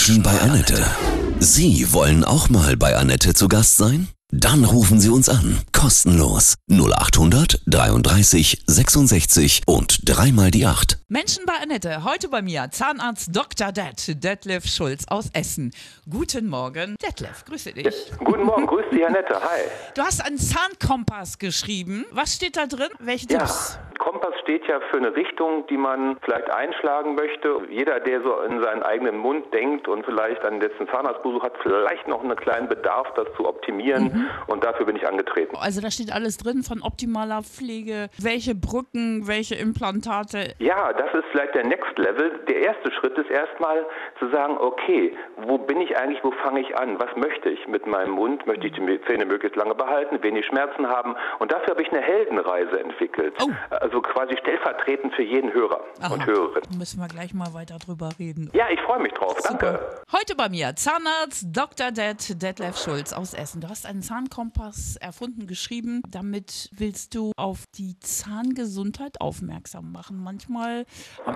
Menschen bei Annette. Sie wollen auch mal bei Annette zu Gast sein? Dann rufen Sie uns an. Kostenlos. 0800 33 66 und dreimal die 8. Menschen bei Annette. Heute bei mir Zahnarzt Dr. Det, Detlef Schulz aus Essen. Guten Morgen. Detlef, grüße dich. Guten Morgen, grüß dich, Annette. Hi. Du hast einen Zahnkompass geschrieben. Was steht da drin? Welche Ja, Tipps? Kompass steht ja für eine Richtung, die man vielleicht einschlagen möchte. Jeder, der so in seinen eigenen Mund denkt und vielleicht einen letzten Zahnarztbesuch hat, vielleicht noch einen kleinen Bedarf, das zu optimieren. Und dafür bin ich angetreten. Also da steht alles drin von optimaler Pflege, welche Brücken, welche Implantate. Ja, das ist vielleicht der Next Level. Der erste Schritt ist erstmal zu sagen, okay, wo bin ich eigentlich, wo fange ich an? Was möchte ich mit meinem Mund? Möchte ich die Zähne möglichst lange behalten, wenig Schmerzen haben? Und dafür habe ich eine Heldenreise entwickelt. Oh. Also quasi stellvertretend für jeden Hörer und Aha. Hörerin. Müssen wir gleich mal weiter drüber reden. Ja, ich freue mich drauf. Danke. Heute bei mir Zahnarzt Dr. Det, Detlef Schulz aus Essen. Du hast einen Zahnkompass erfunden, geschrieben. Damit willst du auf die Zahngesundheit aufmerksam machen. Manchmal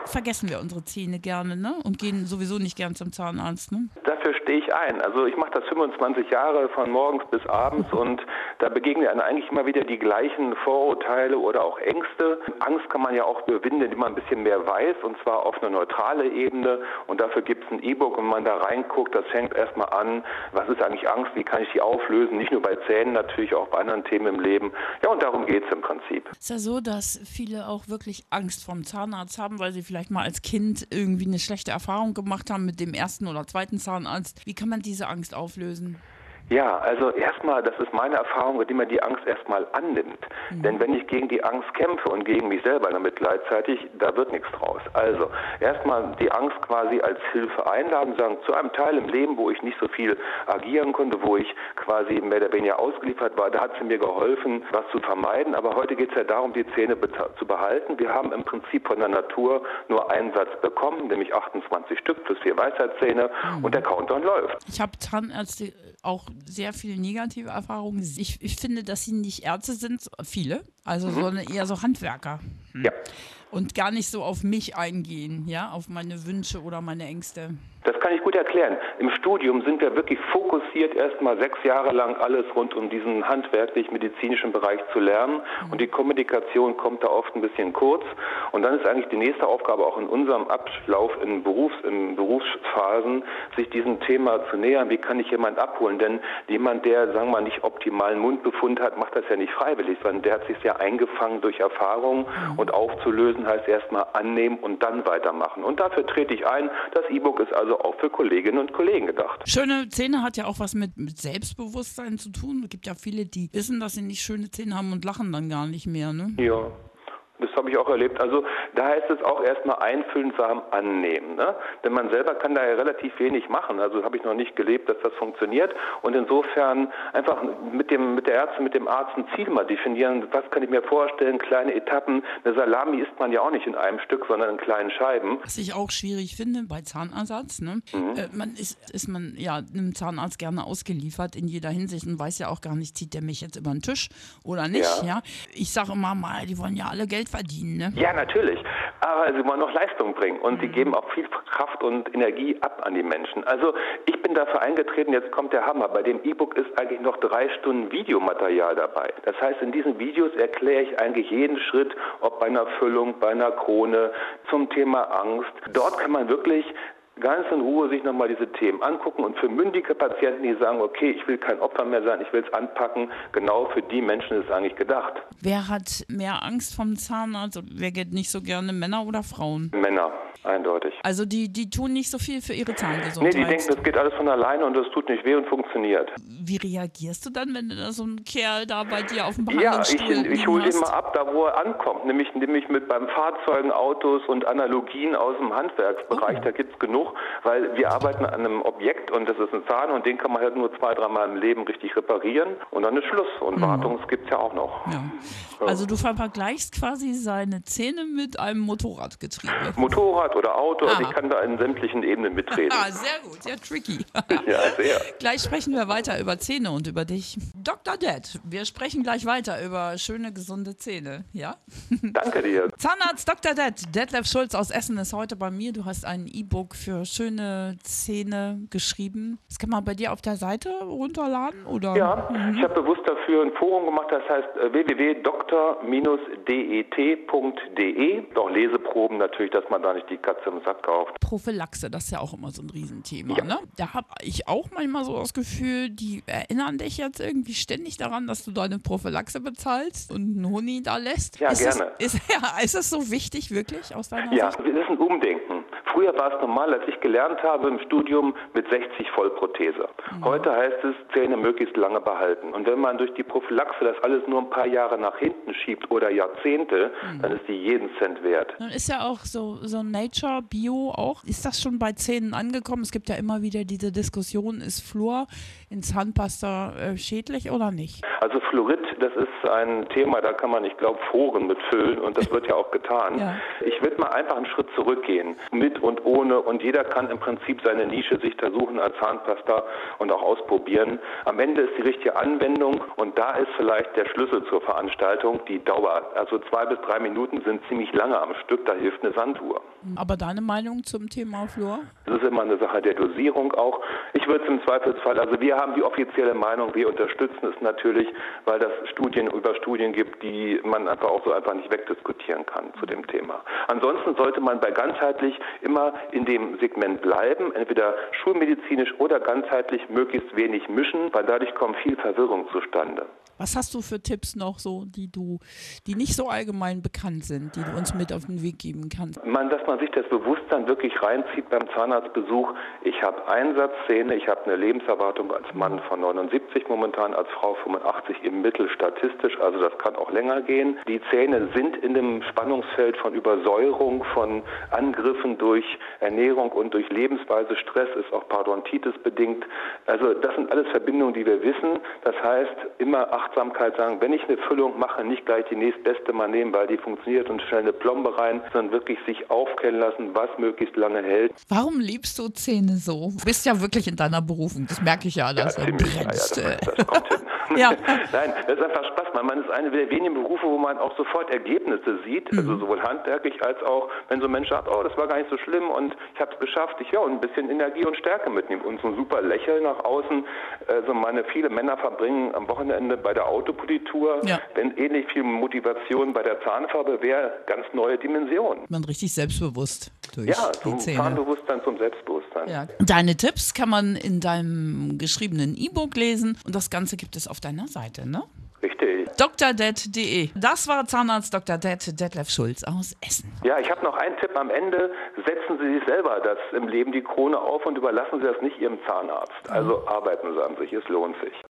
vergessen wir unsere Zähne gerne ne? und gehen sowieso nicht gern zum Zahnarzt. Ne? Dafür stehe ich ein. Also ich mache das 25 Jahre von morgens bis abends und da begegnen einem eigentlich immer wieder die gleichen Vorurteile oder auch Ängste. Angst kann man ja auch überwinden, indem man ein bisschen mehr weiß und zwar auf eine neutrale Ebene und dafür gibt es ein E-Book und man da reinguckt, das fängt erstmal an, was ist eigentlich Angst, wie kann ich die auflösen, nicht nur bei Zähnen, natürlich auch bei anderen Themen im Leben. Ja und darum geht es im Prinzip. Ist ja so, dass viele auch wirklich Angst vorm Zahnarzt haben, weil sie vielleicht mal als Kind irgendwie eine schlechte Erfahrung gemacht haben mit dem ersten oder zweiten Zahnarzt. Wie kann man diese Angst auflösen? Ja, also erstmal, das ist meine Erfahrung, indem man die Angst erstmal annimmt. Denn wenn ich gegen die Angst kämpfe und gegen mich selber damit gleichzeitig, da wird nichts draus. Also erstmal die Angst quasi als Hilfe einladen, sagen, zu einem Teil im Leben, wo ich nicht so viel agieren konnte, wo ich quasi mehr oder weniger ausgeliefert war, da hat sie mir geholfen, was zu vermeiden. Aber heute geht es ja darum, die Zähne zu behalten. Wir haben im Prinzip von der Natur nur einen Satz bekommen, nämlich 28 Stück plus vier Weisheitszähne und der Countdown läuft. Ich habe Zahnärzte auch sehr viele negative Erfahrungen. Ich, ich finde, dass sie nicht Ärzte sind, viele, also sondern eher so Handwerker. Ja. Und gar nicht so auf mich eingehen, ja, auf meine Wünsche oder meine Ängste. Das kann ich gut erklären. Im Studium sind wir wirklich fokussiert, erstmal sechs Jahre lang alles rund um diesen handwerklich-medizinischen Bereich zu lernen. Und die Kommunikation kommt da oft ein bisschen kurz. Und dann ist eigentlich die nächste Aufgabe auch in unserem Ablauf in, Berufs-, in Berufsphasen, sich diesem Thema zu nähern. Wie kann ich jemanden abholen? Denn jemand, der, sagen wir mal, nicht optimalen Mundbefund hat, macht das ja nicht freiwillig, sondern der hat sich ja eingefangen durch Erfahrung. Und aufzulösen heißt erstmal annehmen und dann weitermachen. Und dafür trete ich ein. Das E-Book ist also auch für Kolleginnen und Kollegen gedacht. Schöne Zähne hat ja auch was mit, mit Selbstbewusstsein zu tun. Es gibt ja viele, die wissen, dass sie nicht schöne Zähne haben und lachen dann gar nicht mehr. Ne? Ja. Habe ich auch erlebt. Also da heißt es auch erstmal einfühlsam annehmen. Ne? Denn man selber kann da ja relativ wenig machen. Also habe ich noch nicht gelebt, dass das funktioniert. Und insofern einfach mit dem mit der Ärztin, mit dem Arzt ein Ziel mal definieren. Was kann ich mir vorstellen? Kleine Etappen. Eine Salami isst man ja auch nicht in einem Stück, sondern in kleinen Scheiben. Was ich auch schwierig finde bei Zahnersatz, ne? Äh, man ist, ist man ja einem Zahnarzt gerne ausgeliefert in jeder Hinsicht und weiß ja auch gar nicht, zieht der mich jetzt über den Tisch oder nicht, ja? Ja. Ich sage immer mal, die wollen ja alle Geld verdienen, ne? Ja, natürlich. Aber sie wollen noch Leistung bringen und sie geben auch viel Kraft und Energie ab an die Menschen. Also ich bin dafür eingetreten, jetzt kommt der Hammer. Bei dem E-Book ist eigentlich noch drei Stunden Videomaterial dabei. Das heißt, in diesen Videos erkläre ich eigentlich jeden Schritt, ob bei einer Füllung, bei einer Krone, zum Thema Angst. Dort kann man wirklich ganz in Ruhe sich nochmal diese Themen angucken und für mündige Patienten, die sagen, okay, ich will kein Opfer mehr sein, ich will es anpacken, genau für die Menschen ist es eigentlich gedacht. Wer hat mehr Angst vom Zahnarzt? Wer geht nicht so gerne, Männer oder Frauen? Männer, eindeutig. Also die, die tun nicht so viel für ihre Nee, Zahngesundheit. die denken, das geht alles von alleine und das tut nicht weh und funktioniert. Wie reagierst du dann, wenn du da so einen Kerl da bei dir auf dem Ja, ich, Behandlungsstuhl ich hole den hast? mal ab, da wo er ankommt, nämlich, nämlich mit beim Fahrzeugen, Autos und Analogien aus dem Handwerksbereich, da gibt's genug, weil wir arbeiten an einem Objekt und das ist ein Zahn und den kann man halt nur zwei, dreimal im Leben richtig reparieren und dann ist Schluss. Und Wartung gibt's ja auch noch. Ja. Also du vergleichst quasi seine Zähne mit einem Motorradgetriebe. Motorrad oder Auto, also Ah. ich kann da in sämtlichen Ebenen mitreden. Ah, sehr gut, ja, tricky. ja, sehr. Gleich sprechen wir weiter über Zähne und über dich. Dr. Dad, wir sprechen gleich weiter über schöne, gesunde Zähne, ja? Danke dir. Zahnarzt Dr. Dad, Detlef Schulz aus Essen ist heute bei mir. Du hast ein E-Book für für schöne Zähne geschrieben. Das kann man bei dir auf der Seite runterladen, oder? Ja, mhm. ich habe bewusst dafür ein Forum gemacht, das heißt äh, www.dr-det.de. Auch Leseproben natürlich, dass man da nicht die Katze im Sack kauft. Prophylaxe, das ist ja auch immer so ein Riesenthema. Ja. Ne? Da habe ich auch manchmal so das Gefühl, die erinnern dich jetzt irgendwie ständig daran, dass du deine Prophylaxe bezahlst und einen Huni da lässt. Ja, ist gerne. Es, ist, ja, ist es so wichtig, wirklich, aus deiner ja, Sicht? Ja, das ist ein Umdenken. Früher war es normal, als ich gelernt habe im Studium mit 60 Vollprothese. Mhm. Heute heißt es, Zähne möglichst lange behalten. Und wenn man durch die Prophylaxe das alles nur ein paar Jahre nach hinten schiebt oder Jahrzehnte, mhm. dann ist die jeden Cent wert. Dann ist ja auch so, so Nature, Bio auch. Ist das schon bei Zähnen angekommen? Es gibt ja immer wieder diese Diskussion, ist Fluor in Zahnpasta äh, schädlich oder nicht? Also Fluorid, das ist ein Thema, da kann man, ich glaube, Foren mitfüllen und das wird ja auch getan. Ja. Ich würde mal einfach einen Schritt zurückgehen, mit und ohne und jeder kann im Prinzip seine Nische sich da suchen als Zahnpasta und auch ausprobieren. Am Ende ist die richtige Anwendung und da ist vielleicht der Schlüssel zur Veranstaltung die Dauer. Also zwei bis drei Minuten sind ziemlich lange am Stück, da hilft eine Sanduhr. Aber deine Meinung zum Thema Fluor? Das ist immer eine Sache der Dosierung auch. Ich würde es im Zweifelsfall, also wir haben die offizielle Meinung, wir unterstützen es natürlich, weil das Studien über Studien gibt, die man einfach auch so einfach nicht wegdiskutieren kann zu dem Thema. Ansonsten sollte man bei ganzheitlich immer in dem Segment bleiben, entweder schulmedizinisch oder ganzheitlich möglichst wenig mischen, weil dadurch kommt viel Verwirrung zustande. Was hast du für Tipps noch so, die du, die nicht so allgemein bekannt sind, die du uns mit auf den Weg geben kannst? Man, dass man sich das Bewusstsein wirklich reinzieht beim Zahnarztbesuch. Ich habe Einsatzzähne, ich habe eine Lebenserwartung als Mann von 79 momentan, als Frau 85 im Mittel statistisch, also das kann auch länger gehen. Die Zähne sind in dem Spannungsfeld von Übersäuerung, von Angriffen durch Ernährung und durch Lebensweise. Stress ist auch Parodontitis bedingt. Also das sind alles Verbindungen, die wir wissen. Das heißt, immer Achtsamkeit sagen, wenn ich eine Füllung mache, nicht gleich die nächstbeste mal nehmen, weil die funktioniert und schnell eine Plombe rein, sondern wirklich sich aufkennen lassen, was möglichst lange hält. Warum liebst du Zähne so? Du bist ja wirklich in deiner Berufung, das merke ich ja. Dass ja, ziemlich, ja, das, das kommt hin. ja. Nein, das ist einfach Spaß. Man ist eine der wenigen Berufe, wo man auch sofort Ergebnisse sieht, also mhm. also sowohl handwerklich als auch, wenn so ein Mensch sagt, oh, das war gar nicht so schlimm und ich habe es geschafft, ich ja und ein bisschen Energie und Stärke mitnimmt und so ein super Lächeln nach außen. Also meine viele Männer verbringen am Wochenende bei der Autopolitur, ja. wenn ähnlich viel Motivation bei der Zahnfarbe wäre, ganz neue Dimensionen. Man richtig selbstbewusst durch ja, zum Zahnbewusstsein, zum Selbstbewusstsein. Ja. Deine Tipps kann man in deinem geschriebenen E-Book lesen und das Ganze gibt es auf deiner Seite, ne? Richtig. drdet.de. Das war Zahnarzt Dr. Det, Detlef Schulz aus Essen. Ja, ich habe noch einen Tipp am Ende. Setzen Sie sich selber das im Leben die Krone auf und überlassen Sie das nicht Ihrem Zahnarzt. Also arbeiten Sie an sich, es lohnt sich.